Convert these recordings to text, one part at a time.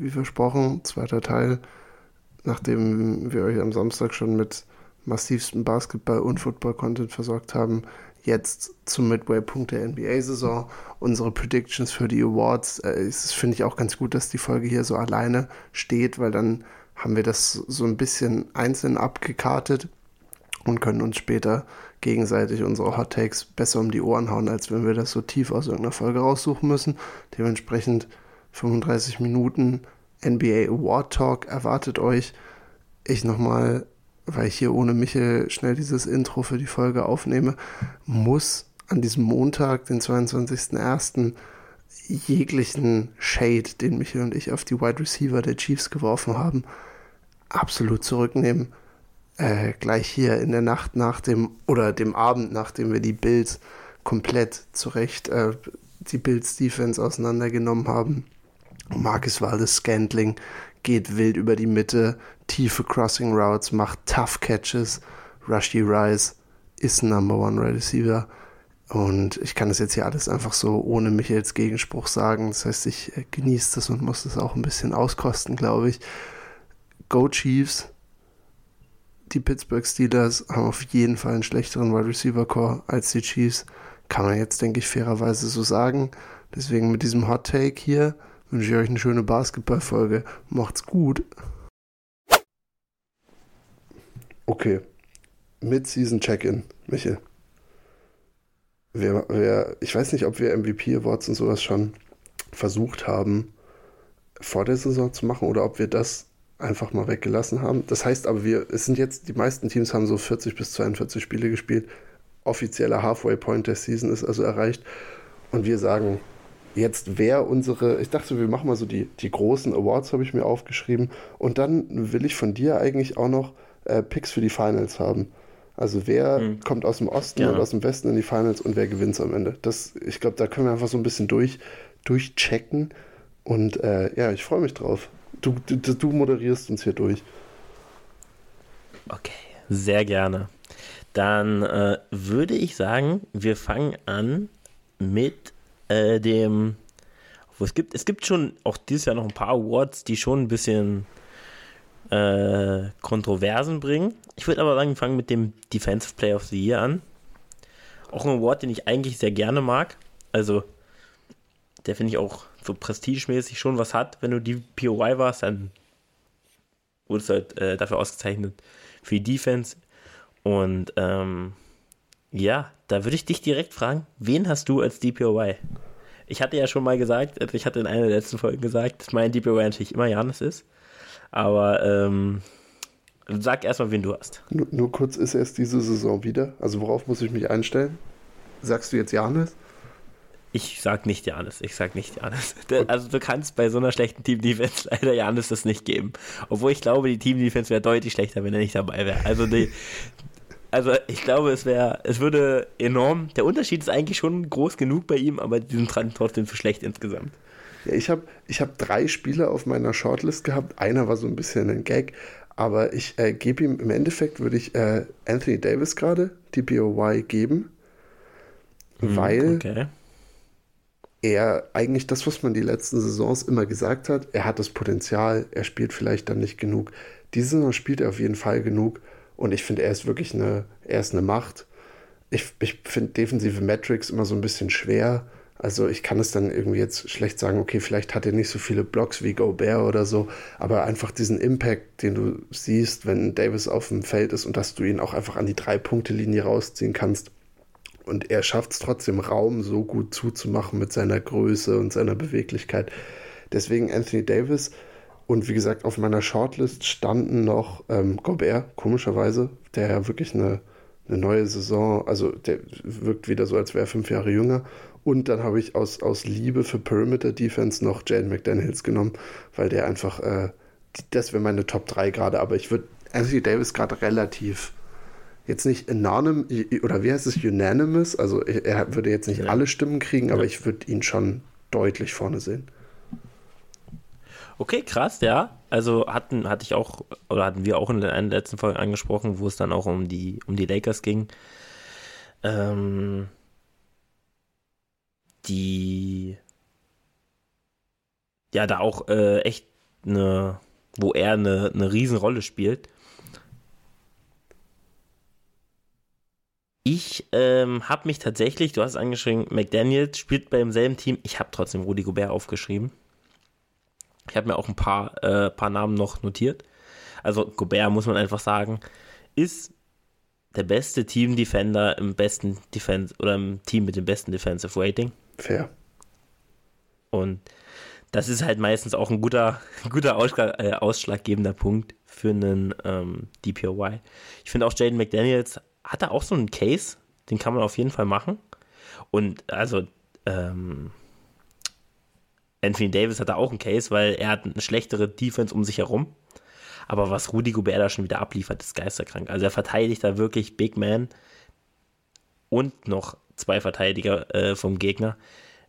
wie versprochen, zweiter Teil, nachdem wir euch am Samstag schon mit massivsten Basketball- und Football-Content versorgt haben, jetzt zum Midway-Punkt der NBA-Saison. Unsere Predictions für die Awards. Äh, finde ich auch ganz gut, dass die Folge hier so alleine steht, weil dann haben wir das so ein bisschen einzeln abgekartet und können uns später gegenseitig unsere Hot Takes besser um die Ohren hauen, als wenn wir das so tief aus irgendeiner Folge raussuchen müssen. Dementsprechend 35 Minuten NBA Award Talk erwartet euch. Ich nochmal, weil ich hier ohne Michel schnell dieses Intro für die Folge aufnehme, muss an diesem Montag, den 22.01., jeglichen Shade, den Michel und ich auf die Wide Receiver der Chiefs geworfen haben, absolut zurücknehmen äh, gleich hier in der Nacht nach dem oder dem Abend, nachdem wir die Bills komplett zurecht äh, die Bills Defense auseinandergenommen haben. Marcus Waldes Scantling geht wild über die Mitte, tiefe Crossing Routes, macht Tough Catches. Rushy Rice ist Number One Receiver. Und ich kann das jetzt hier alles einfach so ohne Michaels Gegenspruch sagen. Das heißt, ich äh, genieße das und muss das auch ein bisschen auskosten, glaube ich. Go Chiefs die Pittsburgh Steelers haben auf jeden Fall einen schlechteren Wide Receiver Core als die Chiefs. Kann man jetzt, denke ich, fairerweise so sagen. Deswegen mit diesem Hot Take hier wünsche ich euch eine schöne Basketballfolge. Macht's gut. Okay. Mid-Season Check-In, Michel. Wir, wir, ich weiß nicht, ob wir MVP Awards und sowas schon versucht haben, vor der Saison zu machen oder ob wir das einfach mal weggelassen haben. Das heißt aber, wir, es sind jetzt, die meisten Teams haben so 40 bis 42 Spiele gespielt. Offizieller Halfway Point der Season ist also erreicht. Und wir sagen, jetzt wäre unsere, ich dachte, wir machen mal so die, die großen Awards, habe ich mir aufgeschrieben. Und dann will ich von dir eigentlich auch noch äh, Picks für die Finals haben. Also wer hm. kommt aus dem Osten Gerne. und aus dem Westen in die Finals und wer gewinnt am Ende. Das, ich glaube, da können wir einfach so ein bisschen durch, durchchecken. Und äh, ja, ich freue mich drauf. Du, du, du moderierst uns hier durch. Okay, sehr gerne. Dann äh, würde ich sagen, wir fangen an mit äh, dem. Es gibt, es gibt schon auch dieses Jahr noch ein paar Awards, die schon ein bisschen äh, Kontroversen bringen. Ich würde aber sagen, wir fangen mit dem Defensive Player of the Year an. Auch ein Award, den ich eigentlich sehr gerne mag. Also, der finde ich auch so prestigemäßig schon was hat. Wenn du die POI warst, dann wurdest du halt äh, dafür ausgezeichnet für die Defense. Und ähm, ja, da würde ich dich direkt fragen, wen hast du als DPOY? Ich hatte ja schon mal gesagt, also ich hatte in einer der letzten Folgen gesagt, dass mein DPOY natürlich immer Janis ist. Aber ähm, sag erstmal, wen du hast. Nur, nur kurz, ist erst diese Saison wieder? Also worauf muss ich mich einstellen? Sagst du jetzt Janis? Ich sag nicht Janis, ich sag nicht Janis. Also du kannst bei so einer schlechten Team-Defense leider Janis das nicht geben. Obwohl ich glaube, die Team-Defense wäre deutlich schlechter, wenn er nicht dabei wäre. Also die, also ich glaube, es wäre, es würde enorm. Der Unterschied ist eigentlich schon groß genug bei ihm, aber die sind trotzdem zu schlecht insgesamt. Ja, ich habe ich hab drei Spieler auf meiner Shortlist gehabt. Einer war so ein bisschen ein Gag, aber ich äh, gebe ihm im Endeffekt würde ich äh, Anthony Davis gerade die BOY geben, hm, weil okay er eigentlich das, was man die letzten Saisons immer gesagt hat, er hat das Potenzial, er spielt vielleicht dann nicht genug. Diese Saison spielt er auf jeden Fall genug und ich finde, er ist wirklich eine, er ist eine Macht. Ich, ich finde defensive Metrics immer so ein bisschen schwer. Also ich kann es dann irgendwie jetzt schlecht sagen, okay, vielleicht hat er nicht so viele Blocks wie Gobert oder so, aber einfach diesen Impact, den du siehst, wenn Davis auf dem Feld ist und dass du ihn auch einfach an die Drei-Punkte-Linie rausziehen kannst, und er schafft es trotzdem, Raum so gut zuzumachen mit seiner Größe und seiner Beweglichkeit. Deswegen Anthony Davis. Und wie gesagt, auf meiner Shortlist standen noch ähm, Gobert, komischerweise, der ja wirklich eine, eine neue Saison, also der wirkt wieder so, als wäre er fünf Jahre jünger. Und dann habe ich aus, aus Liebe für Perimeter Defense noch Jaden McDaniels genommen, weil der einfach, äh, das wäre meine Top 3 gerade, aber ich würde Anthony Davis gerade relativ jetzt nicht anonym oder wie heißt es, unanimous, also er würde jetzt nicht ja. alle Stimmen kriegen, ja. aber ich würde ihn schon deutlich vorne sehen. Okay, krass, ja. Also hatten, hatte ich auch, oder hatten wir auch in einer letzten Folge angesprochen, wo es dann auch um die, um die Lakers ging. Ähm, die ja da auch äh, echt eine, wo er eine, eine Riesenrolle spielt. Ich ähm, habe mich tatsächlich, du hast angeschrieben, McDaniels spielt beim selben Team. Ich habe trotzdem Rudi Gobert aufgeschrieben. Ich habe mir auch ein paar, äh, paar Namen noch notiert. Also Gobert, muss man einfach sagen, ist der beste Team-Defender im besten Defense oder im Team mit dem besten Defensive Rating. Fair. Und das ist halt meistens auch ein guter, guter Ausschlag, äh, ausschlaggebender Punkt für einen ähm, DPOY. Ich finde auch Jaden McDaniels hat da auch so einen Case, den kann man auf jeden Fall machen. Und also ähm, Anthony Davis hat da auch einen Case, weil er hat eine schlechtere Defense um sich herum. Aber was Rudy Gobert da schon wieder abliefert, ist geisterkrank. Also er verteidigt da wirklich Big Man und noch zwei Verteidiger äh, vom Gegner.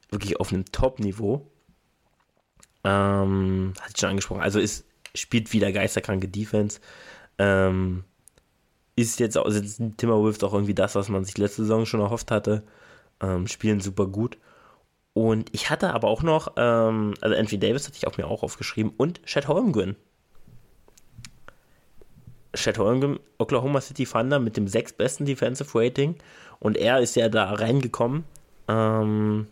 Wirklich auf einem Top-Niveau. Ähm, hatte ich schon angesprochen. Also ist, spielt wieder geisterkranke Defense. Ähm, ist jetzt auch, sind Timberwolves auch irgendwie das, was man sich letzte Saison schon erhofft hatte. Ähm, spielen super gut. Und ich hatte aber auch noch, ähm, also Anthony Davis hatte ich auch mir auch aufgeschrieben und Chet Holmgren. Chet Holmgren, Oklahoma City Thunder mit dem sechstbesten Defensive Rating und er ist ja da reingekommen, ähm,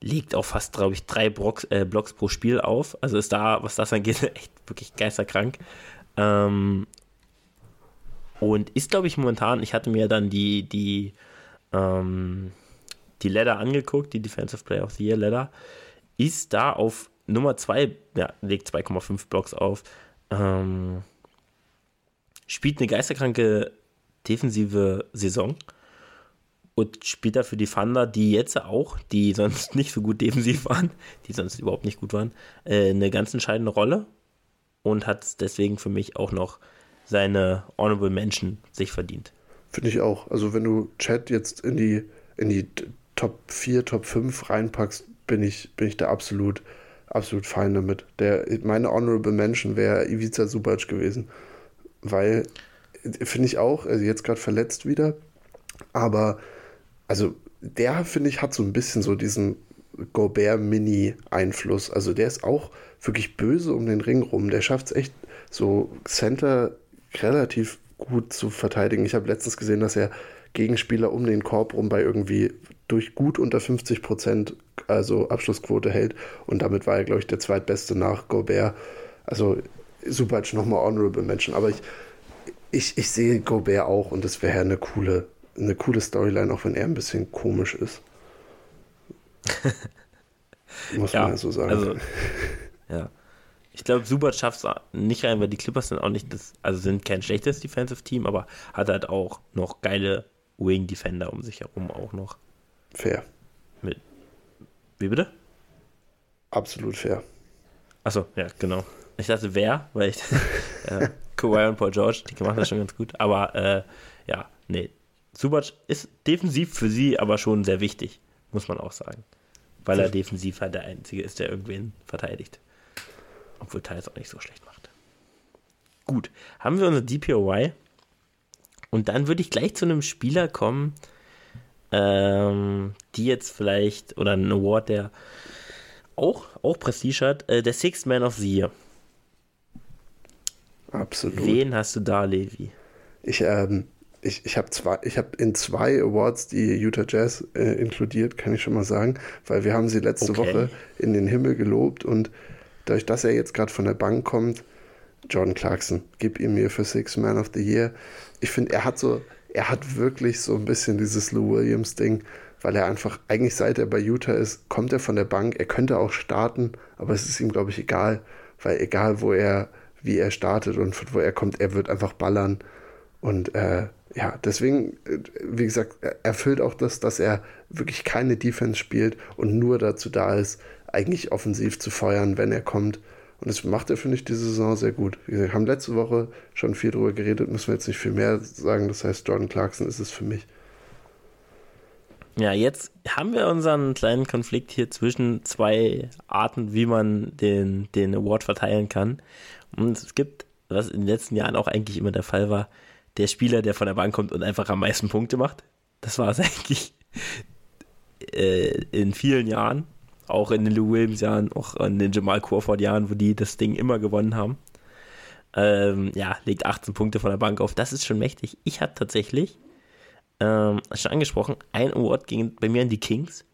legt auch fast, glaube ich, drei Blocks, äh, Blocks pro Spiel auf. Also ist da, was das angeht, echt wirklich geisterkrank. Ähm, und ist, glaube ich, momentan, ich hatte mir dann die, die, ähm, die Ladder angeguckt, die Defensive Player of the Year Ladder, ist da auf Nummer 2, ja, legt 2,5 Blocks auf, ähm, spielt eine geisterkranke defensive Saison und spielt dafür die Thunder, die jetzt auch, die sonst nicht so gut defensiv waren, die sonst überhaupt nicht gut waren, äh, eine ganz entscheidende Rolle und hat deswegen für mich auch noch seine Honorable Mention sich verdient. Finde ich auch. Also wenn du Chat jetzt in die, in die Top 4, Top 5 reinpackst, bin ich, bin ich da absolut, absolut fein damit. Der, meine Honorable Mention wäre Ivica Subac gewesen. Weil, finde ich auch, also jetzt gerade verletzt wieder, aber also der, finde ich, hat so ein bisschen so diesen Gobert-Mini-Einfluss. Also der ist auch wirklich böse um den Ring rum. Der schafft es echt, so Center relativ gut zu verteidigen. Ich habe letztens gesehen, dass er Gegenspieler um den Korb rum bei irgendwie durch gut unter 50 Prozent, also Abschlussquote hält. Und damit war er, glaube ich, der zweitbeste nach Gobert. Also Subac nochmal Honorable Mention. Aber ich, ich, ich sehe Gobert auch und das wäre eine coole, eine coole Storyline, auch wenn er ein bisschen komisch ist. Muss ja, man ja so sagen. Also, ja. Ich glaube, Subac schafft es nicht rein, weil die Clippers sind auch nicht das, also sind kein schlechtes Defensive Team, aber hat halt auch noch geile Wing Defender um sich herum auch noch. Fair. Mit. Wie bitte? Absolut fair. Achso, ja, genau. Ich dachte, wer, weil ich. äh, Kawhi und Paul George, die machen das schon ganz gut. Aber äh, ja, nee. Subac ist defensiv für sie aber schon sehr wichtig, muss man auch sagen. Weil er defensiv halt der Einzige ist, der irgendwen verteidigt. Obwohl Teils auch nicht so schlecht macht. Gut, haben wir unser DPOY. Und dann würde ich gleich zu einem Spieler kommen, ähm, die jetzt vielleicht, oder ein Award, der auch, auch Prestige hat, äh, der Sixth Man of the Year. Absolut. Wen hast du da, Levi? Ich, ähm, ich, ich habe zwei, ich habe in zwei Awards die Utah Jazz äh, inkludiert, kann ich schon mal sagen, weil wir haben sie letzte okay. Woche in den Himmel gelobt und dadurch, dass er jetzt gerade von der Bank kommt, Jordan Clarkson, gib ihm mir für Six Man of the Year. Ich finde, er hat so, er hat wirklich so ein bisschen dieses Lou Williams Ding, weil er einfach, eigentlich seit er bei Utah ist, kommt er von der Bank, er könnte auch starten, aber es ist ihm, glaube ich, egal, weil egal wo er, wie er startet und von wo er kommt, er wird einfach ballern. Und äh, ja, deswegen, äh, wie gesagt, er erfüllt auch das, dass er wirklich keine Defense spielt und nur dazu da ist, eigentlich offensiv zu feuern, wenn er kommt. Und das macht er, finde ich, diese Saison sehr gut. Wir haben letzte Woche schon viel darüber geredet, müssen wir jetzt nicht viel mehr sagen. Das heißt, Jordan Clarkson ist es für mich. Ja, jetzt haben wir unseren kleinen Konflikt hier zwischen zwei Arten, wie man den, den Award verteilen kann. Und es gibt, was in den letzten Jahren auch eigentlich immer der Fall war, der Spieler, der von der Bank kommt und einfach am meisten Punkte macht. Das war es eigentlich äh, in vielen Jahren. Auch in den Lou Williams-Jahren, auch in den Jamal Crawford-Jahren, wo die das Ding immer gewonnen haben. Ähm, ja, legt 18 Punkte von der Bank auf. Das ist schon mächtig. Ich hatte tatsächlich, ähm, schon angesprochen, ein Award ging bei mir an die Kings.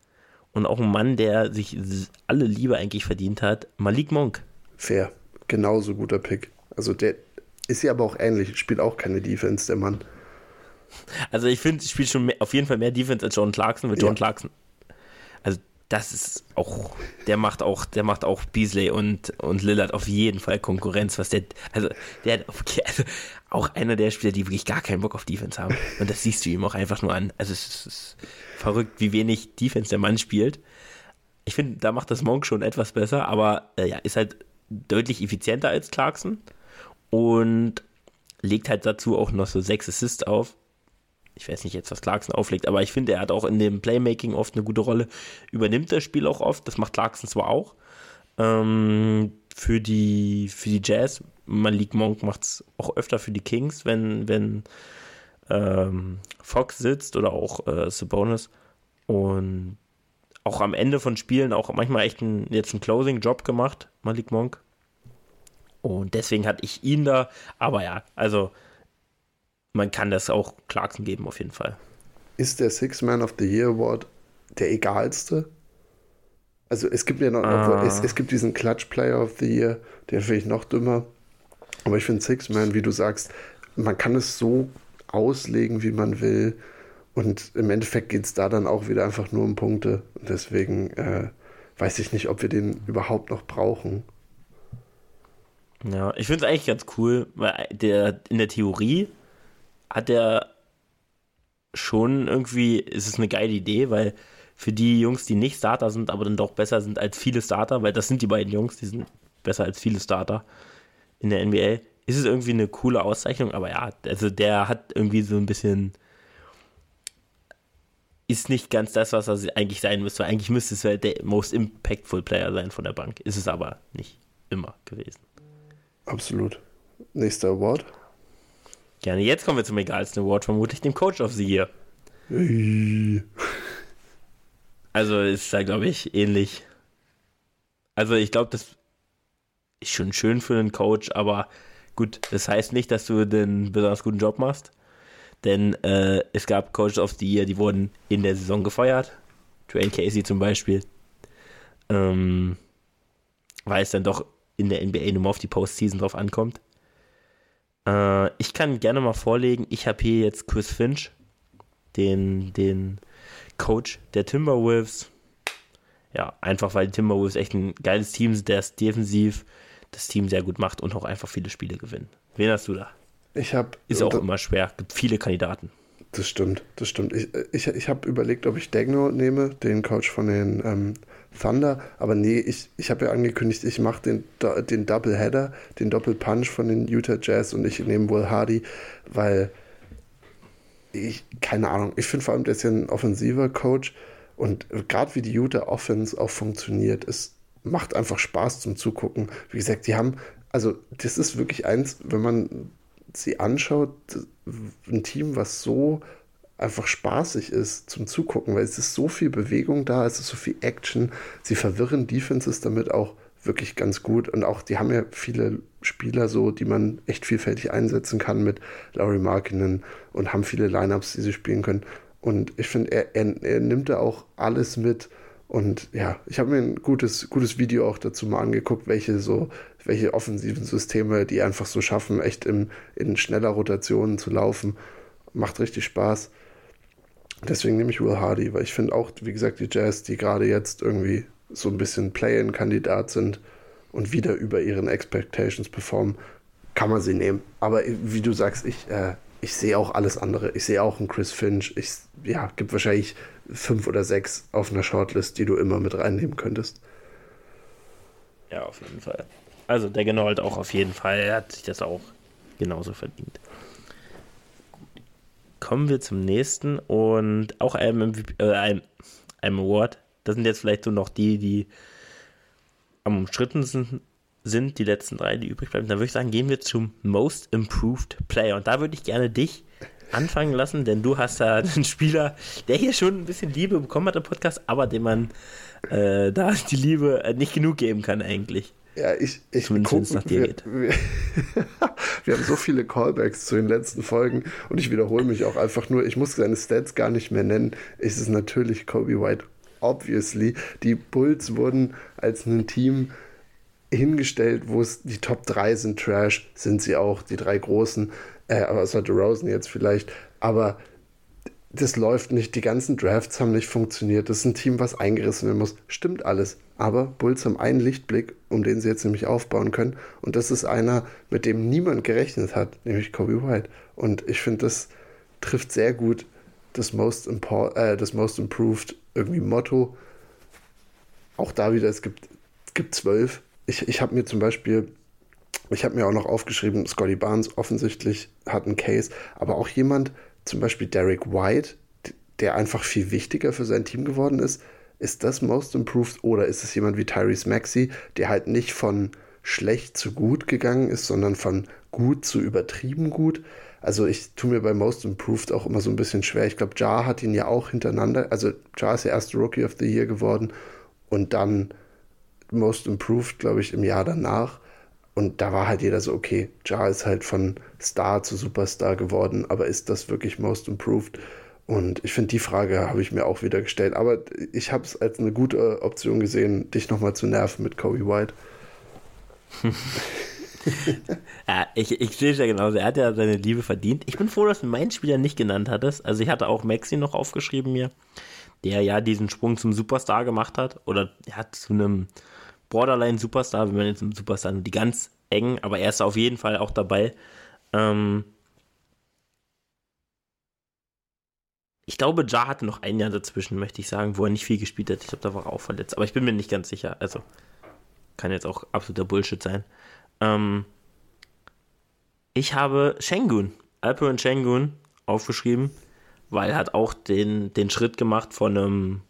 Und auch ein Mann, der sich alle Liebe eigentlich verdient hat, Malik Monk. Fair. Genauso guter Pick. Also der ist ja aber auch ähnlich, spielt auch keine Defense, der Mann. Also ich finde, spielt schon mehr, auf jeden Fall mehr Defense als John Clarkson, weil John ja. Clarkson das ist auch, der macht auch, der macht auch Beasley und, und Lillard auf jeden Fall Konkurrenz, was der, also der okay, also auch einer der Spieler, die wirklich gar keinen Bock auf Defense haben. Und das siehst du ihm auch einfach nur an. Also es ist verrückt, wie wenig Defense der Mann spielt. Ich finde, da macht das Monk schon etwas besser, aber äh, ja, ist halt deutlich effizienter als Clarkson und legt halt dazu auch noch so sechs Assists auf ich weiß nicht jetzt, was Clarkson auflegt, aber ich finde, er hat auch in dem Playmaking oft eine gute Rolle, übernimmt das Spiel auch oft, das macht Clarkson zwar auch. Ähm, für, die, für die Jazz, Malik Monk macht es auch öfter für die Kings, wenn, wenn ähm, Fox sitzt oder auch äh, Sabonis. Und auch am Ende von Spielen auch manchmal echt ein, jetzt einen Closing-Job gemacht, Malik Monk. Und deswegen hatte ich ihn da, aber ja, also man kann das auch Clarkson geben, auf jeden Fall. Ist der Six Man of the Year Award der egalste? Also es gibt ja noch, ah. es, es, gibt diesen Clutch Player of the Year, der finde ich noch dümmer. Aber ich finde Six Man, wie du sagst, man kann es so auslegen, wie man will. Und im Endeffekt geht es da dann auch wieder einfach nur um Punkte. Und deswegen äh, weiß ich nicht, ob wir den überhaupt noch brauchen. Ja, ich finde es eigentlich ganz cool, weil der in der Theorie hat er schon irgendwie, ist es eine geile Idee, weil für die Jungs, die nicht Starter sind, aber dann doch besser sind als viele Starter, weil das sind die beiden Jungs, die sind besser als viele Starter in der NBA, ist es irgendwie eine coole Auszeichnung, aber ja, also der hat irgendwie so ein bisschen ist nicht ganz das, was er eigentlich sein müsste. Eigentlich müsste es der most impactful Player sein von der Bank. Ist es aber nicht immer gewesen. Absolut. Nächster Award. Gerne. Jetzt kommen wir zum egalsten Award, vermutlich dem Coach of the Year. Also ist da, glaube ich, ähnlich. Also ich glaube, das ist schon schön für einen Coach, aber gut, das heißt nicht, dass du den besonders guten Job machst. Denn äh, es gab Coaches of the Year, die wurden in der Saison gefeuert. Dwayne Casey zum Beispiel. Ähm, weil es dann doch in der NBA nur mal auf die Postseason drauf ankommt. Äh, ich kann gerne mal vorlegen, ich habe hier jetzt Chris Finch, den, den Coach der Timberwolves. Ja, einfach weil die Timberwolves echt ein geiles Team sind, der es defensiv das Team sehr gut macht und auch einfach viele Spiele gewinnen. Wen hast du da? Ich habe. Ist auch immer schwer, gibt viele Kandidaten. Das stimmt, das stimmt. Ich, ich, ich habe überlegt, ob ich Degno nehme, den Coach von den ähm, Thunder, aber nee, ich, ich habe ja angekündigt, ich mache den, den Doubleheader, den Doppelpunch von den Utah Jazz und ich nehme Will Hardy, weil ich, keine Ahnung, ich finde vor allem, der ist ja ein offensiver Coach und gerade wie die Utah Offense auch funktioniert, es macht einfach Spaß zum Zugucken. Wie gesagt, die haben, also das ist wirklich eins, wenn man sie anschaut, ein Team, was so einfach spaßig ist zum Zugucken, weil es ist so viel Bewegung da, es ist so viel Action. Sie verwirren Defenses damit auch wirklich ganz gut und auch die haben ja viele Spieler so, die man echt vielfältig einsetzen kann mit Laurie Markinen und haben viele Lineups, die sie spielen können. Und ich finde, er, er, er nimmt da auch alles mit. Und ja, ich habe mir ein gutes, gutes Video auch dazu mal angeguckt, welche so, welche offensiven Systeme die einfach so schaffen, echt im, in schneller Rotation zu laufen. Macht richtig Spaß. Deswegen nehme ich Will Hardy, weil ich finde auch, wie gesagt, die Jazz, die gerade jetzt irgendwie so ein bisschen Play-in-Kandidat sind und wieder über ihren Expectations performen, kann man sie nehmen. Aber wie du sagst, ich, äh, ich sehe auch alles andere. Ich sehe auch einen Chris Finch. Ich, ja, gibt wahrscheinlich fünf oder sechs auf einer Shortlist, die du immer mit reinnehmen könntest. Ja, auf jeden Fall. Also der Genold auch auf jeden Fall. Er hat sich das auch genauso verdient kommen wir zum nächsten und auch einem, äh, einem, einem Award. Das sind jetzt vielleicht so noch die, die am umstrittensten sind, die letzten drei, die übrig bleiben. Dann würde ich sagen, gehen wir zum Most Improved Player. Und da würde ich gerne dich anfangen lassen, denn du hast da einen Spieler, der hier schon ein bisschen Liebe bekommen hat im Podcast, aber dem man äh, da die Liebe äh, nicht genug geben kann eigentlich. Ja, ich, ich Zumindest guck, wir, wir, wir, haben so viele Callbacks zu den letzten Folgen und ich wiederhole mich auch einfach nur, ich muss seine Stats gar nicht mehr nennen. Es ist natürlich Kobe White, obviously. Die Bulls wurden als ein Team hingestellt, wo es die Top 3 sind Trash, sind sie auch, die drei großen, äh, aber hatte Rosen jetzt vielleicht, aber das läuft nicht, die ganzen Drafts haben nicht funktioniert, das ist ein Team, was eingerissen werden muss, stimmt alles, aber Bulls haben einen Lichtblick, um den sie jetzt nämlich aufbauen können. Und das ist einer, mit dem niemand gerechnet hat, nämlich Kobe White. Und ich finde, das trifft sehr gut das Most, äh, das Most Improved irgendwie Motto, auch da wieder, es gibt, es gibt zwölf, ich, ich habe mir zum Beispiel ich habe mir auch noch aufgeschrieben, Scotty Barnes offensichtlich hat einen Case, aber auch jemand, zum Beispiel Derek White, der einfach viel wichtiger für sein Team geworden ist, ist das Most Improved oder ist es jemand wie Tyrese Maxey, der halt nicht von schlecht zu gut gegangen ist, sondern von gut zu übertrieben gut? Also ich tue mir bei Most Improved auch immer so ein bisschen schwer. Ich glaube, Jar hat ihn ja auch hintereinander, also Jar ist der erste Rookie of the Year geworden und dann Most Improved, glaube ich, im Jahr danach. Und da war halt jeder so, okay, Jar ist halt von Star zu Superstar geworden, aber ist das wirklich Most Improved? Und ich finde, die Frage habe ich mir auch wieder gestellt. Aber ich habe es als eine gute Option gesehen, dich nochmal zu nerven mit Kobe White. ja, ich, ich sehe es ja genauso. Er hat ja seine Liebe verdient. Ich bin froh, dass du meinen Spieler nicht genannt hattest. Also ich hatte auch Maxi noch aufgeschrieben mir, der ja diesen Sprung zum Superstar gemacht hat. Oder er hat zu einem Borderline-Superstar, wenn man jetzt einen Superstar die ganz eng, aber er ist auf jeden Fall auch dabei. Ähm ich glaube, Ja hatte noch ein Jahr dazwischen, möchte ich sagen, wo er nicht viel gespielt hat. Ich glaube, da war er auch verletzt, aber ich bin mir nicht ganz sicher. Also kann jetzt auch absoluter Bullshit sein. Ähm ich habe Shengun, Alperen Shengun, aufgeschrieben, weil er hat auch den, den Schritt gemacht von einem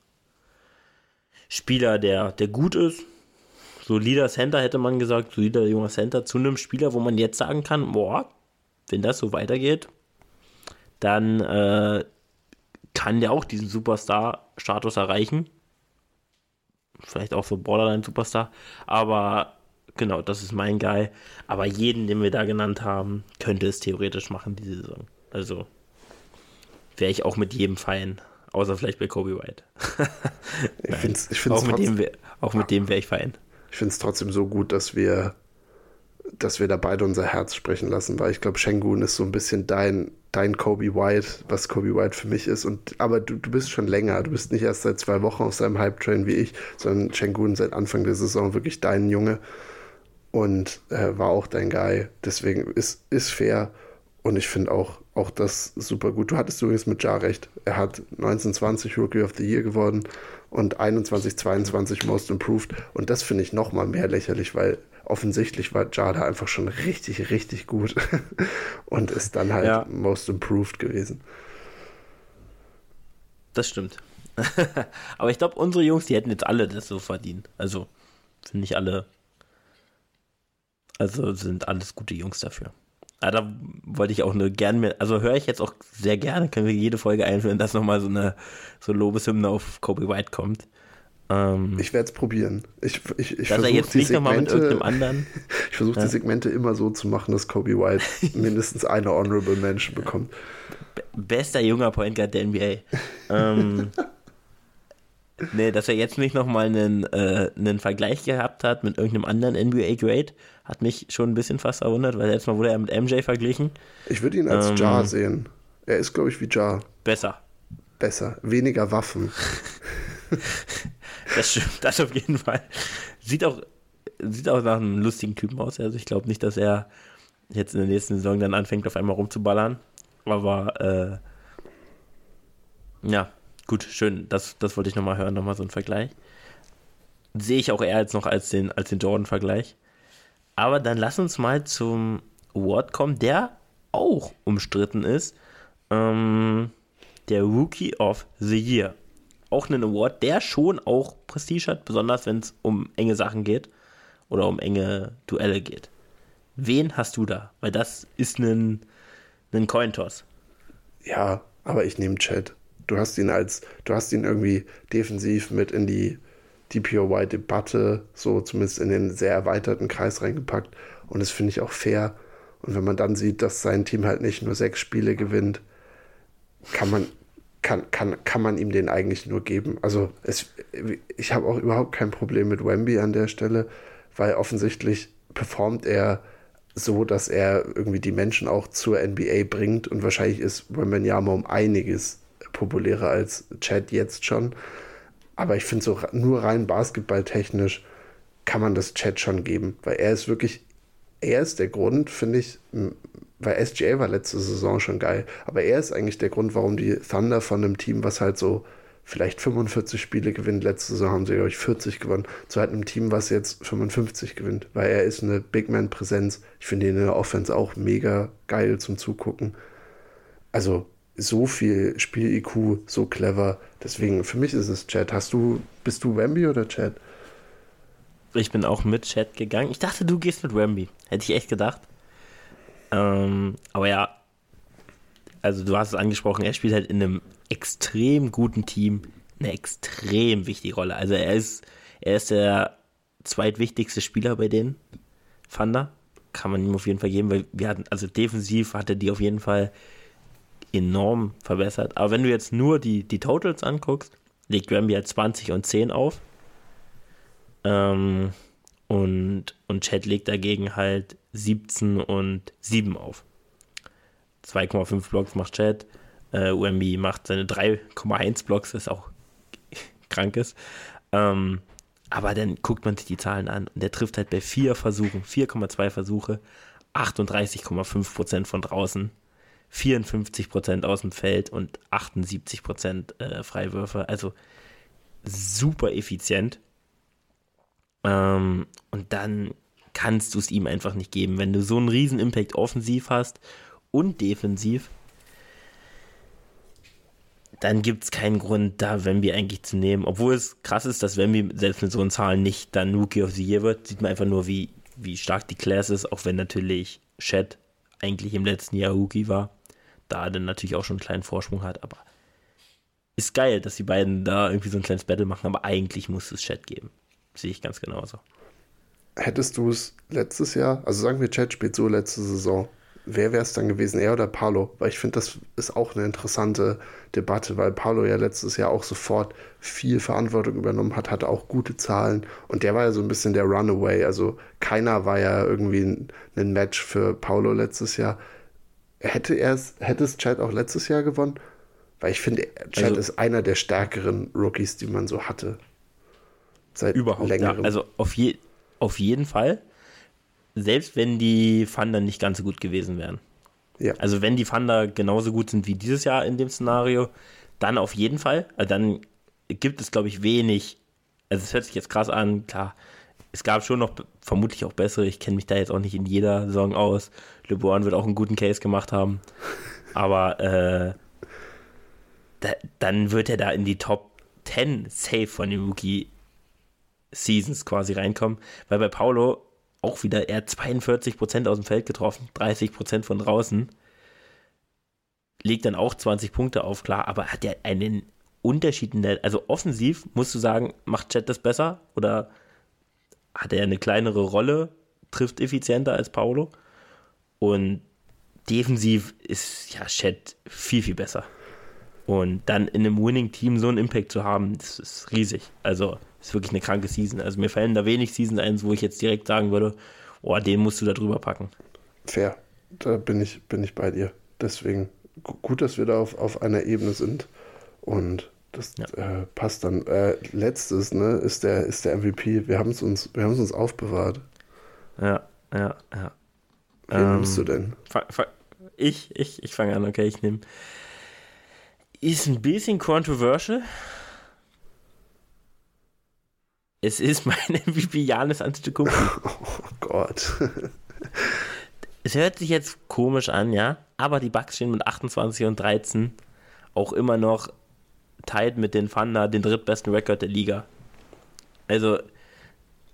Spieler, der, der gut ist, solider Center, hätte man gesagt, solider junger Center, zu einem Spieler, wo man jetzt sagen kann, boah, wenn das so weitergeht, dann äh, kann der auch diesen Superstar-Status erreichen. Vielleicht auch so Borderline-Superstar. Aber genau, das ist mein Guy. Aber jeden, den wir da genannt haben, könnte es theoretisch machen diese Saison. Also wäre ich auch mit jedem fein. Außer vielleicht bei Kobe White. ich find's, ich find's auch, mit dem, auch mit dem wäre ich fein ich finde es trotzdem so gut, dass wir, dass wir da beide unser Herz sprechen lassen, weil ich glaube, Shengun ist so ein bisschen dein, dein Kobe White, was Kobe White für mich ist. Und aber du, du bist schon länger, du bist nicht erst seit zwei Wochen auf seinem Hype-Train wie ich, sondern Shengun seit Anfang der Saison wirklich dein Junge und äh, war auch dein Guy. Deswegen ist, ist fair. Und ich finde auch, auch das super gut. Du hattest übrigens mit Jar recht. Er hat 1920 Rookie of the Year geworden und 21, 22 Most Improved. Und das finde ich nochmal mehr lächerlich, weil offensichtlich war Jada einfach schon richtig, richtig gut und ist dann halt ja. Most Improved gewesen. Das stimmt. Aber ich glaube, unsere Jungs, die hätten jetzt alle das so verdient. Also sind nicht alle. Also sind alles gute Jungs dafür. Ja, da wollte ich auch eine gerne mehr, also höre ich jetzt auch sehr gerne, können wir jede Folge einführen, dass nochmal so eine so Lobeshymne auf Kobe White kommt. Ähm, ich werde es probieren. Ich, ich, ich dass er jetzt nicht nochmal mit irgendeinem anderen. ich versuche ja. die Segmente immer so zu machen, dass Kobe White mindestens eine Honorable Mention bekommt. Bester junger Point Guard der NBA. ähm, nee, dass er jetzt nicht nochmal einen, äh, einen Vergleich gehabt hat mit irgendeinem anderen NBA-Grade, hat mich schon ein bisschen fast verwundert, weil letztes Mal wurde er mit MJ verglichen. Ich würde ihn als ähm, Jar sehen. Er ist, glaube ich, wie Jar. Besser. Besser. Weniger Waffen. Das stimmt, das auf jeden Fall. Sieht auch, sieht auch nach einem lustigen Typen aus. Also ich glaube nicht, dass er jetzt in der nächsten Saison dann anfängt, auf einmal rumzuballern. Aber äh, ja, gut, schön. Das, das wollte ich nochmal hören, nochmal so ein Vergleich. Sehe ich auch eher jetzt noch als den, als den Jordan-Vergleich. Aber dann lass uns mal zum Award kommen, der auch umstritten ist. Ähm, der Rookie of the Year. Auch ein Award, der schon auch Prestige hat, besonders wenn es um enge Sachen geht oder um enge Duelle geht. Wen hast du da? Weil das ist ein, ein Cointoss. Ja, aber ich nehme Chad. Du hast ihn als, du hast ihn irgendwie defensiv mit in die DPOY-Debatte, so zumindest in den sehr erweiterten Kreis reingepackt. Und das finde ich auch fair. Und wenn man dann sieht, dass sein Team halt nicht nur sechs Spiele gewinnt, kann man, kann, kann, kann man ihm den eigentlich nur geben. Also es, ich habe auch überhaupt kein Problem mit Wemby an der Stelle, weil offensichtlich performt er so, dass er irgendwie die Menschen auch zur NBA bringt und wahrscheinlich ist Wembanyama um einiges populärer als Chad jetzt schon. Aber ich finde so nur rein basketballtechnisch kann man das Chat schon geben, weil er ist wirklich, er ist der Grund, finde ich, weil SGA war letzte Saison schon geil, aber er ist eigentlich der Grund, warum die Thunder von einem Team, was halt so vielleicht 45 Spiele gewinnt, letzte Saison haben sie, glaube ich, 40 gewonnen, zu halt einem Team, was jetzt 55 gewinnt, weil er ist eine Big Man-Präsenz. Ich finde ihn in der Offense auch mega geil zum Zugucken. Also so viel Spiel-IQ, so clever. Deswegen, für mich ist es Chat. Hast du, bist du Wemby oder Chat? Ich bin auch mit Chat gegangen. Ich dachte, du gehst mit Wemby. Hätte ich echt gedacht. Ähm, aber ja, also du hast es angesprochen, er spielt halt in einem extrem guten Team eine extrem wichtige Rolle. Also er ist, er ist der zweitwichtigste Spieler bei denen. Thunder. Kann man ihm auf jeden Fall geben, weil wir hatten, also defensiv hatte die auf jeden Fall enorm verbessert. Aber wenn du jetzt nur die, die Totals anguckst, legt Rambi halt 20 und 10 auf. Ähm, und, und Chad legt dagegen halt 17 und 7 auf. 2,5 Blocks macht Chad. Äh, Wemby macht seine 3,1 Blocks, ist auch krankes. Ähm, aber dann guckt man sich die Zahlen an und der trifft halt bei 4 Versuchen, 4,2 Versuche, 38,5% von draußen. 54 Prozent aus dem Feld und 78 Prozent äh, Freiwürfe. Also super effizient. Ähm, und dann kannst du es ihm einfach nicht geben. Wenn du so einen riesen Impact offensiv hast und defensiv, dann gibt es keinen Grund, da Wemby eigentlich zu nehmen. Obwohl es krass ist, dass Wemby selbst mit so einen Zahlen nicht dann Rookie of the Year wird, sieht man einfach nur, wie, wie stark die Class ist, auch wenn natürlich Shed eigentlich im letzten Jahr Rookie war da dann natürlich auch schon einen kleinen Vorsprung hat, aber ist geil, dass die beiden da irgendwie so ein kleines Battle machen, aber eigentlich muss es Chat geben. Sehe ich ganz genauso. Hättest du es letztes Jahr, also sagen wir, Chat spielt so letzte Saison, wer wäre es dann gewesen, er oder Paulo? Weil ich finde, das ist auch eine interessante Debatte, weil Paulo ja letztes Jahr auch sofort viel Verantwortung übernommen hat, hatte auch gute Zahlen und der war ja so ein bisschen der Runaway. Also keiner war ja irgendwie ein, ein Match für Paulo letztes Jahr hätte er es, hätte es Chad auch letztes Jahr gewonnen? Weil ich finde, Chad also, ist einer der stärkeren Rookies, die man so hatte. Seit überhaupt. Längerem. Ja, also auf, je, auf jeden Fall. Selbst wenn die Thunder nicht ganz so gut gewesen wären. Ja. Also wenn die Thunder genauso gut sind wie dieses Jahr in dem Szenario, dann auf jeden Fall. Also dann gibt es, glaube ich, wenig. Also es hört sich jetzt krass an, klar es gab schon noch vermutlich auch bessere. Ich kenne mich da jetzt auch nicht in jeder Saison aus. LeBron wird auch einen guten Case gemacht haben. Aber äh, da, dann wird er da in die Top 10 safe von den Rookie Seasons quasi reinkommen. Weil bei Paulo auch wieder, er hat 42% aus dem Feld getroffen, 30% von draußen. Legt dann auch 20 Punkte auf, klar, aber hat er einen Unterschied in der, also offensiv musst du sagen, macht Chat das besser oder hat er eine kleinere Rolle, trifft effizienter als Paulo. Und defensiv ist ja Chat viel, viel besser. Und dann in einem Winning-Team so einen Impact zu haben, das ist riesig. Also, ist wirklich eine kranke Season. Also, mir fallen da wenig Seasons ein, wo ich jetzt direkt sagen würde, oh, den musst du da drüber packen. Fair. Da bin ich, bin ich bei dir. Deswegen gut, dass wir da auf, auf einer Ebene sind. Und das ja. äh, passt dann. Äh, letztes, ne, ist der, ist der MVP. Wir haben es uns, wir haben es uns aufbewahrt. Ja, ja, ja. Wen ähm, nimmst du denn? Ich, ich, ich fange an, okay, ich nehme. Ist ein bisschen controversial. Es ist mein MVP Janis Antetokounmpo. Oh Gott. es hört sich jetzt komisch an, ja, aber die Bucks stehen mit 28 und 13 auch immer noch teilt mit den Thunder den drittbesten Rekord der Liga. Also,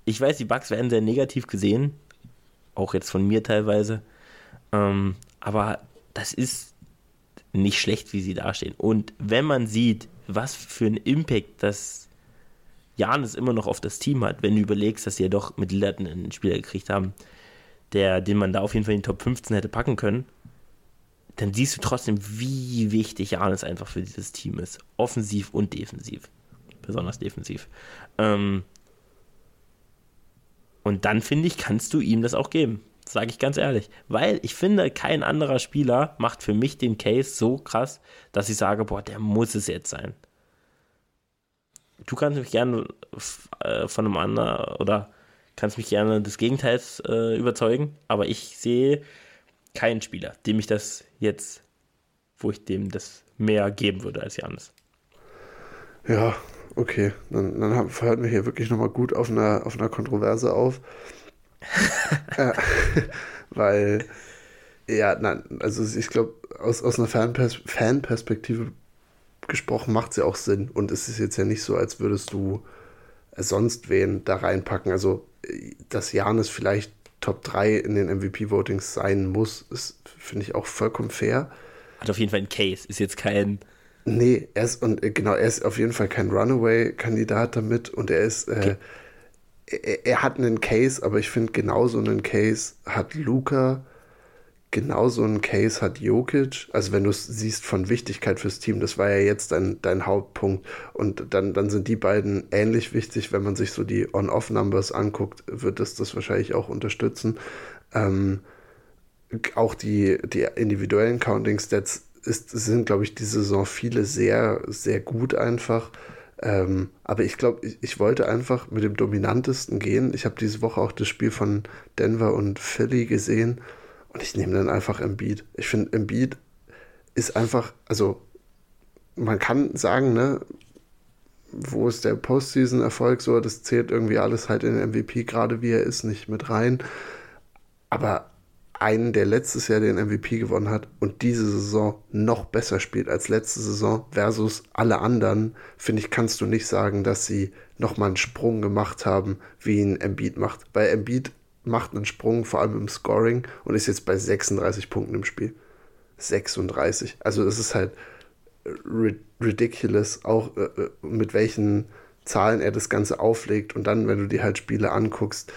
ich weiß, die Bugs werden sehr negativ gesehen, auch jetzt von mir teilweise. Ähm, aber das ist, nicht schlecht, wie sie dastehen. Und wenn man sieht, was für einen Impact das Janis immer noch auf das Team hat, wenn du überlegst, dass sie ja doch mit Lillard einen Spieler gekriegt haben, der, den man da auf jeden Fall in die Top 15 hätte packen können, dann siehst du trotzdem, wie wichtig Janis einfach für dieses Team ist. Offensiv und defensiv. Besonders defensiv. Ähm und dann finde ich, kannst du ihm das auch geben. Sage ich ganz ehrlich. Weil ich finde, kein anderer Spieler macht für mich den Case so krass, dass ich sage, boah, der muss es jetzt sein. Du kannst mich gerne äh, von einem anderen oder kannst mich gerne des Gegenteils äh, überzeugen, aber ich sehe keinen Spieler, dem ich das jetzt, wo ich dem das mehr geben würde als Janis. Ja, okay. Dann, dann hören wir hier wirklich nochmal gut auf einer, auf einer Kontroverse auf. äh, weil, ja, nein, also ich glaube, aus, aus einer Fanpers Fanperspektive gesprochen macht es ja auch Sinn. Und es ist jetzt ja nicht so, als würdest du sonst wen da reinpacken. Also, dass Janis vielleicht Top 3 in den MVP-Votings sein muss, ist, finde ich, auch vollkommen fair. Hat auf jeden Fall einen Case, ist jetzt kein. Nee, er ist, und äh, genau, er ist auf jeden Fall kein Runaway-Kandidat damit und er ist, äh, okay. er, er, hat einen Case, aber ich finde, genauso einen Case hat Luca, genauso einen Case hat Jokic. Also wenn du es siehst von Wichtigkeit fürs Team, das war ja jetzt dein, dein Hauptpunkt. Und dann, dann sind die beiden ähnlich wichtig. Wenn man sich so die On-Off-Numbers anguckt, wird es das wahrscheinlich auch unterstützen. Ähm, auch die, die individuellen Counting-Stats sind, glaube ich, diese Saison viele sehr, sehr gut einfach. Ähm, aber ich glaube, ich, ich, wollte einfach mit dem dominantesten gehen. Ich habe diese Woche auch das Spiel von Denver und Philly gesehen und ich nehme dann einfach Embiid. Ich finde, Embiid ist einfach, also man kann sagen, ne, wo ist der Postseason-Erfolg so, das zählt irgendwie alles halt in den MVP, gerade wie er ist, nicht mit rein. Aber einen, der letztes Jahr den MVP gewonnen hat und diese Saison noch besser spielt als letzte Saison versus alle anderen, finde ich, kannst du nicht sagen, dass sie nochmal einen Sprung gemacht haben, wie ihn Embiid macht. Weil Embiid macht einen Sprung, vor allem im Scoring, und ist jetzt bei 36 Punkten im Spiel. 36. Also das ist halt ridiculous, auch äh, äh, mit welchen Zahlen er das Ganze auflegt. Und dann, wenn du dir halt Spiele anguckst,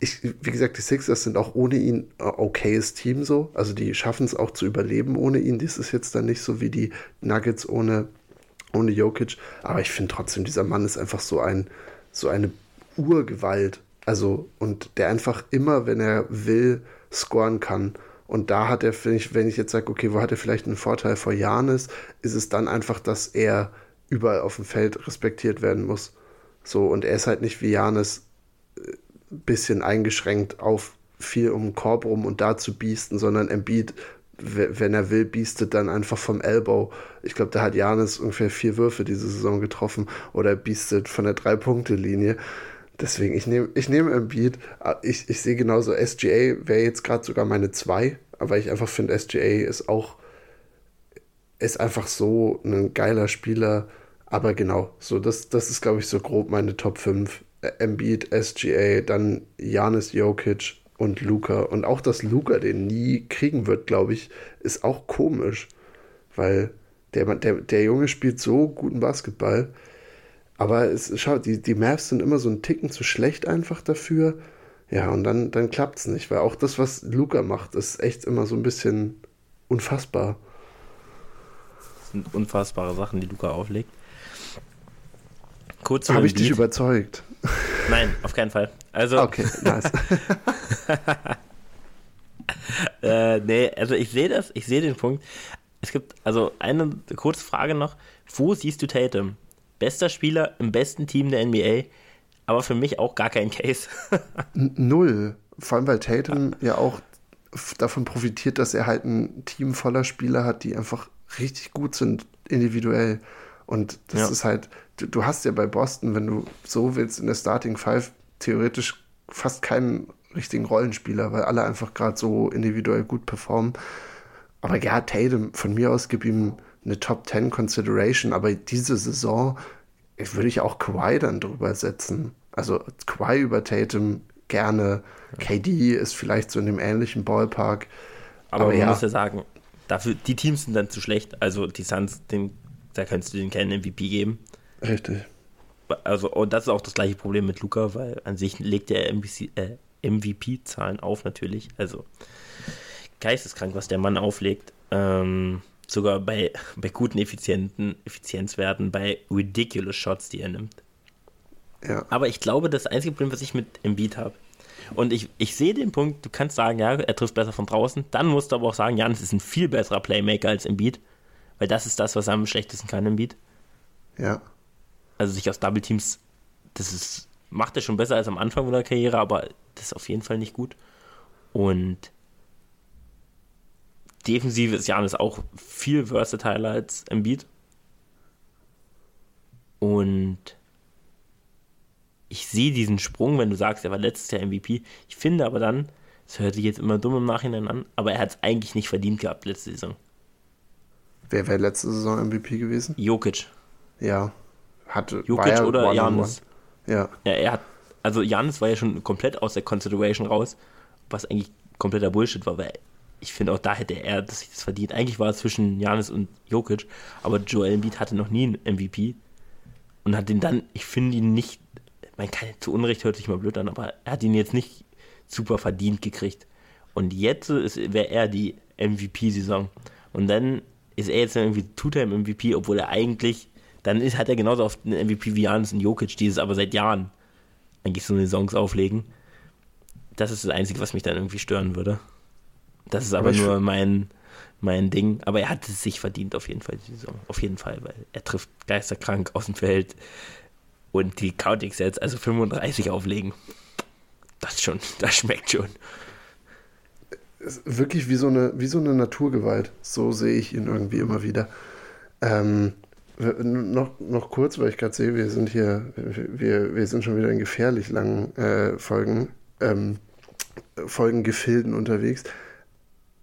ich, wie gesagt, die Sixers sind auch ohne ihn ein okayes Team so. Also die schaffen es auch zu überleben ohne ihn. Das ist jetzt dann nicht so wie die Nuggets ohne, ohne Jokic. Aber ich finde trotzdem, dieser Mann ist einfach so ein, so eine Urgewalt. Also, und der einfach immer, wenn er will, scoren kann. Und da hat er, finde ich, wenn ich jetzt sage, okay, wo hat er vielleicht einen Vorteil vor Janis, ist es dann einfach, dass er überall auf dem Feld respektiert werden muss. So, und er ist halt nicht wie Janis ein äh, bisschen eingeschränkt auf viel um den Korb rum und da zu biesten, sondern Embiid, wenn er will, biestet dann einfach vom Elbow. Ich glaube, da hat Janis ungefähr vier Würfe diese Saison getroffen oder biestet von der Drei-Punkte-Linie. Deswegen, ich nehme ich nehm Embiid. Ich, ich sehe genauso, SGA wäre jetzt gerade sogar meine 2, aber ich einfach finde, SGA ist auch ist einfach so ein geiler Spieler. Aber genau, so das, das ist, glaube ich, so grob meine Top 5. Embiid, SGA, dann Janis Jokic und Luca. Und auch, dass Luca den nie kriegen wird, glaube ich, ist auch komisch. Weil der, der, der Junge spielt so guten Basketball. Aber es, schau, die, die Maps sind immer so ein Ticken zu schlecht einfach dafür. Ja, und dann, dann klappt es nicht, weil auch das, was Luca macht, ist echt immer so ein bisschen unfassbar. Das sind unfassbare Sachen, die Luca auflegt. Kurz Habe ich dich überzeugt? Nein, auf keinen Fall. Also. Okay, nice. äh, nee, also ich sehe das, ich sehe den Punkt. Es gibt also eine kurze Frage noch. Wo siehst du Tatum? Bester Spieler im besten Team der NBA, aber für mich auch gar kein Case. Null. Vor allem, weil Tatum ja. ja auch davon profitiert, dass er halt ein Team voller Spieler hat, die einfach richtig gut sind individuell. Und das ja. ist halt, du, du, hast ja bei Boston, wenn du so willst, in der Starting Five theoretisch fast keinen richtigen Rollenspieler, weil alle einfach gerade so individuell gut performen. Aber ja, Tatum, von mir aus gib ihm eine Top 10 Consideration, aber diese Saison würde ich auch Kawhi dann drüber setzen. Also Kawhi über Tatum gerne. KD ist vielleicht so in dem ähnlichen Ballpark. Aber, aber man ja. muss ja sagen, dafür, die Teams sind dann zu schlecht. Also die Suns, den, da kannst du denen keinen MVP geben. Richtig. Also, und das ist auch das gleiche Problem mit Luca, weil an sich legt er äh, MVP-Zahlen auf, natürlich. Also geisteskrank, was der Mann auflegt. Ähm, sogar bei, bei guten effizienten Effizienzwerten, bei ridiculous Shots, die er nimmt. Ja. Aber ich glaube, das einzige Problem, was ich mit Embiid habe, und ich, ich sehe den Punkt, du kannst sagen, ja, er trifft besser von draußen, dann musst du aber auch sagen, Janis ist ein viel besserer Playmaker als Embiid, weil das ist das, was er am schlechtesten kann, Embiid. Ja. Also sich aus Double Teams, das ist, macht er schon besser als am Anfang seiner Karriere, aber das ist auf jeden Fall nicht gut. Und defensiv ist Janis auch viel versatiler als Embiid. Und ich sehe diesen Sprung, wenn du sagst, er war letztes Jahr MVP. Ich finde aber dann, es hört sich jetzt immer dumm im Nachhinein an, aber er hat es eigentlich nicht verdient gehabt letzte Saison. Wer wäre letzte Saison MVP gewesen? Jokic. Ja. Hatte, Jokic oder Janis. Ja. ja. Er hat, also Janis war ja schon komplett aus der Consideration raus, was eigentlich kompletter Bullshit war, weil ich finde auch da hätte er das, das verdient. Eigentlich war es zwischen Janis und Jokic, aber Joel Embiid hatte noch nie einen MVP und hat ihn dann, ich finde ihn nicht man kann zu Unrecht hört sich mal blöd an, aber er hat ihn jetzt nicht super verdient gekriegt. Und jetzt wäre er die MVP-Saison. Und dann ist er jetzt irgendwie Two-Time-MVP, obwohl er eigentlich, dann ist, hat er genauso oft einen MVP wie Janis und Jokic, die es aber seit Jahren eigentlich so eine Saisons auflegen. Das ist das Einzige, was mich dann irgendwie stören würde. Das ist aber, aber nur mein, mein Ding. Aber er hat es sich verdient, auf jeden Fall, die Saison. Auf jeden Fall, weil er trifft geisterkrank aus dem Feld und die Counting Sets, also 35 auflegen. Das schon, das schmeckt schon. Wirklich wie so eine, wie so eine Naturgewalt. So sehe ich ihn irgendwie immer wieder. Ähm, noch, noch kurz, weil ich gerade sehe, wir sind hier, wir, wir sind schon wieder in gefährlich langen äh, Folgen, ähm, Folgengefilden unterwegs,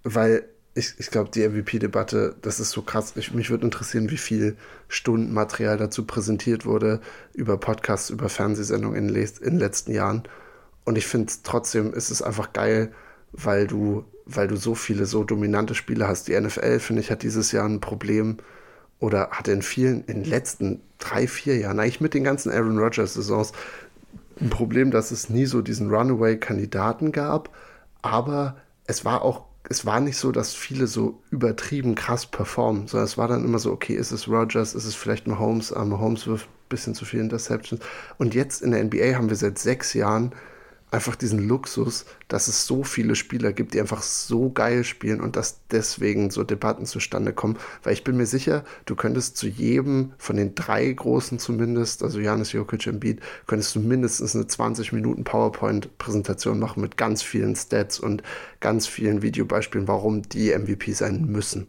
weil ich, ich glaube, die MVP-Debatte, das ist so krass. Ich, mich würde interessieren, wie viel Stundenmaterial dazu präsentiert wurde über Podcasts, über Fernsehsendungen in, in den letzten Jahren. Und ich finde trotzdem, ist es einfach geil, weil du, weil du so viele so dominante Spiele hast. Die NFL, finde ich, hat dieses Jahr ein Problem oder hatte in vielen, in den letzten drei, vier Jahren, eigentlich mit den ganzen Aaron Rodgers-Saisons, ein Problem, dass es nie so diesen Runaway-Kandidaten gab. Aber es war auch es war nicht so, dass viele so übertrieben krass performen, sondern es war dann immer so, okay, ist es Rogers, ist es vielleicht Mahomes, aber Mahomes wirft ein bisschen zu viele Interceptions. Und jetzt in der NBA haben wir seit sechs Jahren einfach diesen Luxus, dass es so viele Spieler gibt, die einfach so geil spielen und dass deswegen so Debatten zustande kommen. Weil ich bin mir sicher, du könntest zu jedem von den drei großen zumindest, also Janis Jokic im Beat, könntest du mindestens eine 20 Minuten PowerPoint-Präsentation machen mit ganz vielen Stats und ganz vielen Videobeispielen, warum die MVP sein müssen.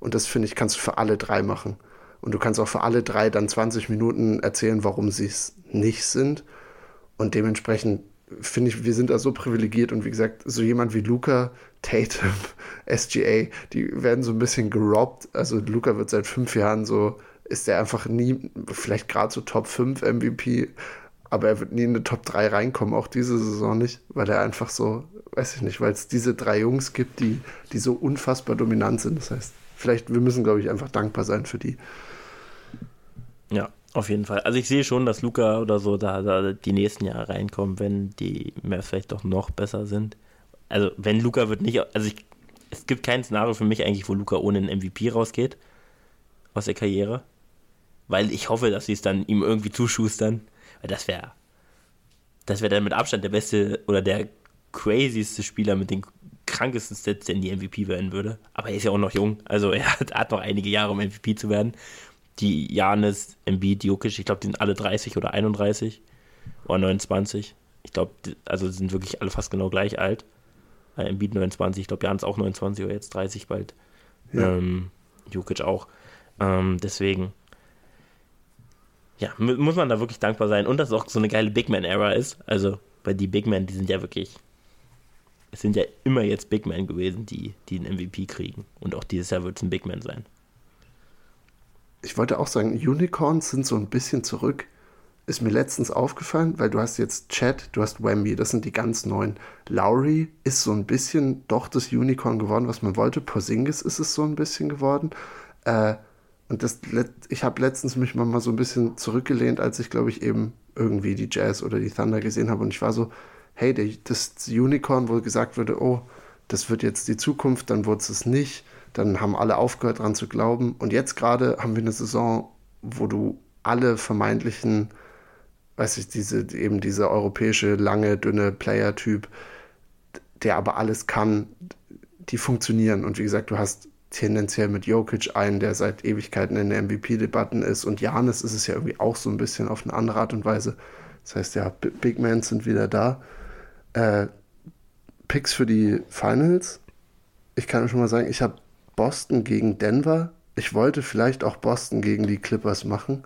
Und das finde ich, kannst du für alle drei machen. Und du kannst auch für alle drei dann 20 Minuten erzählen, warum sie es nicht sind. Und dementsprechend finde ich, wir sind da so privilegiert und wie gesagt, so jemand wie Luca, Tatum, SGA, die werden so ein bisschen gerobbt. Also Luca wird seit fünf Jahren so, ist er einfach nie, vielleicht gerade so Top 5 MVP, aber er wird nie in eine Top 3 reinkommen, auch diese Saison nicht, weil er einfach so, weiß ich nicht, weil es diese drei Jungs gibt, die, die so unfassbar dominant sind. Das heißt, vielleicht, wir müssen, glaube ich, einfach dankbar sein für die. Ja, auf jeden Fall. Also ich sehe schon, dass Luca oder so da, da die nächsten Jahre reinkommen, wenn die Mavs vielleicht doch noch besser sind. Also wenn Luca wird nicht, also ich, es gibt kein Szenario für mich eigentlich, wo Luca ohne einen MVP rausgeht aus der Karriere, weil ich hoffe, dass sie es dann ihm irgendwie zuschustern, weil das wäre, das wäre dann mit Abstand der beste oder der crazyste Spieler mit den krankesten Stats, der in die MVP werden würde. Aber er ist ja auch noch jung, also er hat, hat noch einige Jahre, um MVP zu werden die Janis, Embiid, Jokic, ich glaube, die sind alle 30 oder 31 oder 29. Ich glaube, also sind wirklich alle fast genau gleich alt. Äh, Embiid 29, ich glaube, Janis auch 29 oder jetzt 30 bald. Ja. Ähm, Jokic auch. Ähm, deswegen, ja, muss man da wirklich dankbar sein. Und dass es auch so eine geile Big Man-Era ist. Also, weil die Big Men, die sind ja wirklich, es sind ja immer jetzt Big Men gewesen, die, die den MVP kriegen. Und auch dieses Jahr wird es ein Big Man sein ich wollte auch sagen, Unicorns sind so ein bisschen zurück. ist mir letztens aufgefallen, weil du hast jetzt Chad, du hast Wemby, das sind die ganz neuen. Lowry ist so ein bisschen doch das Unicorn geworden, was man wollte. Porzingis ist es so ein bisschen geworden. Äh, und das, ich habe letztens mich mal so ein bisschen zurückgelehnt, als ich, glaube ich, eben irgendwie die Jazz oder die Thunder gesehen habe. Und ich war so, hey, das Unicorn, wo gesagt wurde, oh, das wird jetzt die Zukunft, dann wurde es nicht. Dann haben alle aufgehört, daran zu glauben. Und jetzt gerade haben wir eine Saison, wo du alle vermeintlichen weiß ich, diese, eben dieser europäische, lange, dünne Player-Typ, der aber alles kann, die funktionieren. Und wie gesagt, du hast tendenziell mit Jokic einen, der seit Ewigkeiten in den MVP-Debatten ist. Und Janis ist es ja irgendwie auch so ein bisschen auf eine andere Art und Weise. Das heißt, ja, Big Men sind wieder da. Äh, Picks für die Finals. Ich kann schon mal sagen, ich habe Boston gegen Denver. Ich wollte vielleicht auch Boston gegen die Clippers machen.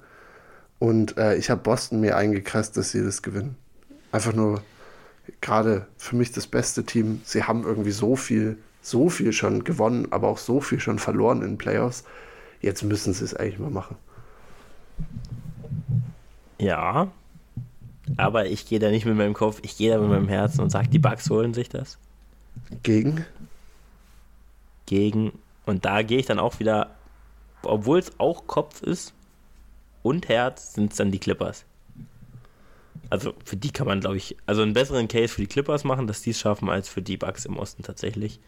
Und äh, ich habe Boston mir eingekreist, dass sie das gewinnen. Einfach nur gerade für mich das beste Team. Sie haben irgendwie so viel, so viel schon gewonnen, aber auch so viel schon verloren in Playoffs. Jetzt müssen sie es eigentlich mal machen. Ja, aber ich gehe da nicht mit meinem Kopf, ich gehe da mit meinem Herzen und sage, die Bugs holen sich das. Gegen? Gegen. Und da gehe ich dann auch wieder, obwohl es auch Kopf ist, und Herz sind es dann die Clippers. Also für die kann man, glaube ich, also einen besseren Case für die Clippers machen, dass die es schaffen, als für die Bucks im Osten tatsächlich.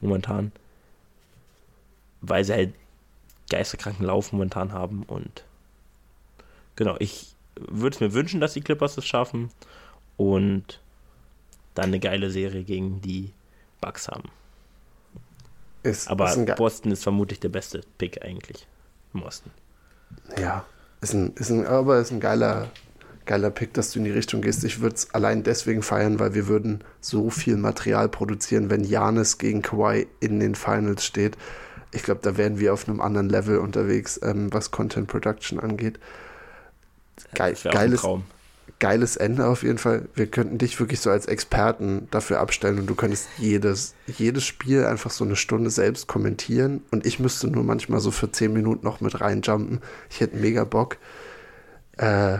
Momentan. Weil sie halt geisterkranken Lauf momentan haben und genau, ich würde es mir wünschen, dass die Clippers es schaffen und dann eine geile Serie gegen die Bucks haben. Ist, Aber ist Boston ist vermutlich der beste Pick eigentlich im Osten. Ja, ist ein, ist ein, aber ist ein geiler, geiler Pick, dass du in die Richtung gehst. Ich würde es allein deswegen feiern, weil wir würden so viel Material produzieren, wenn Janis gegen Kawhi in den Finals steht. Ich glaube, da wären wir auf einem anderen Level unterwegs, ähm, was Content Production angeht. Geil, geiles, Traum geiles Ende auf jeden Fall. Wir könnten dich wirklich so als Experten dafür abstellen und du könntest jedes, jedes Spiel einfach so eine Stunde selbst kommentieren und ich müsste nur manchmal so für zehn Minuten noch mit reinjumpen. Ich hätte mega Bock. Äh,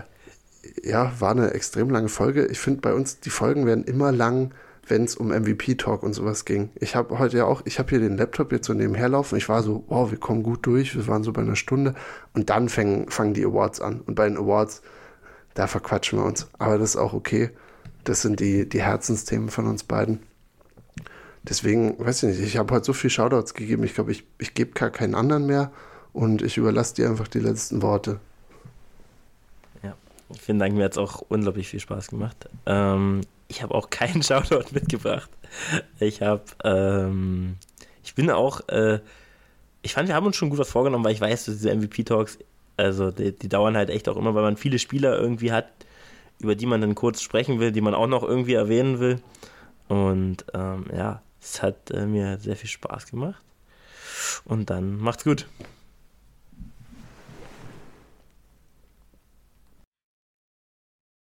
ja, war eine extrem lange Folge. Ich finde bei uns, die Folgen werden immer lang, wenn es um MVP-Talk und sowas ging. Ich habe heute ja auch, ich habe hier den Laptop jetzt so nebenher laufen. Ich war so, wow, wir kommen gut durch. Wir waren so bei einer Stunde. Und dann fangen, fangen die Awards an. Und bei den Awards da verquatschen wir uns. Aber das ist auch okay. Das sind die, die Herzensthemen von uns beiden. Deswegen, weiß ich nicht, ich habe heute so viele Shoutouts gegeben. Ich glaube, ich, ich gebe gar keinen anderen mehr und ich überlasse dir einfach die letzten Worte. Ja, vielen Dank, mir hat es auch unglaublich viel Spaß gemacht. Ähm, ich habe auch keinen Shoutout mitgebracht. Ich habe, ähm, ich bin auch, äh, ich fand, wir haben uns schon gut was vorgenommen, weil ich weiß, dass diese MVP-Talks also die, die, dauern halt echt auch immer, weil man viele Spieler irgendwie hat, über die man dann kurz sprechen will, die man auch noch irgendwie erwähnen will. Und ähm, ja, es hat äh, mir sehr viel Spaß gemacht. Und dann macht's gut.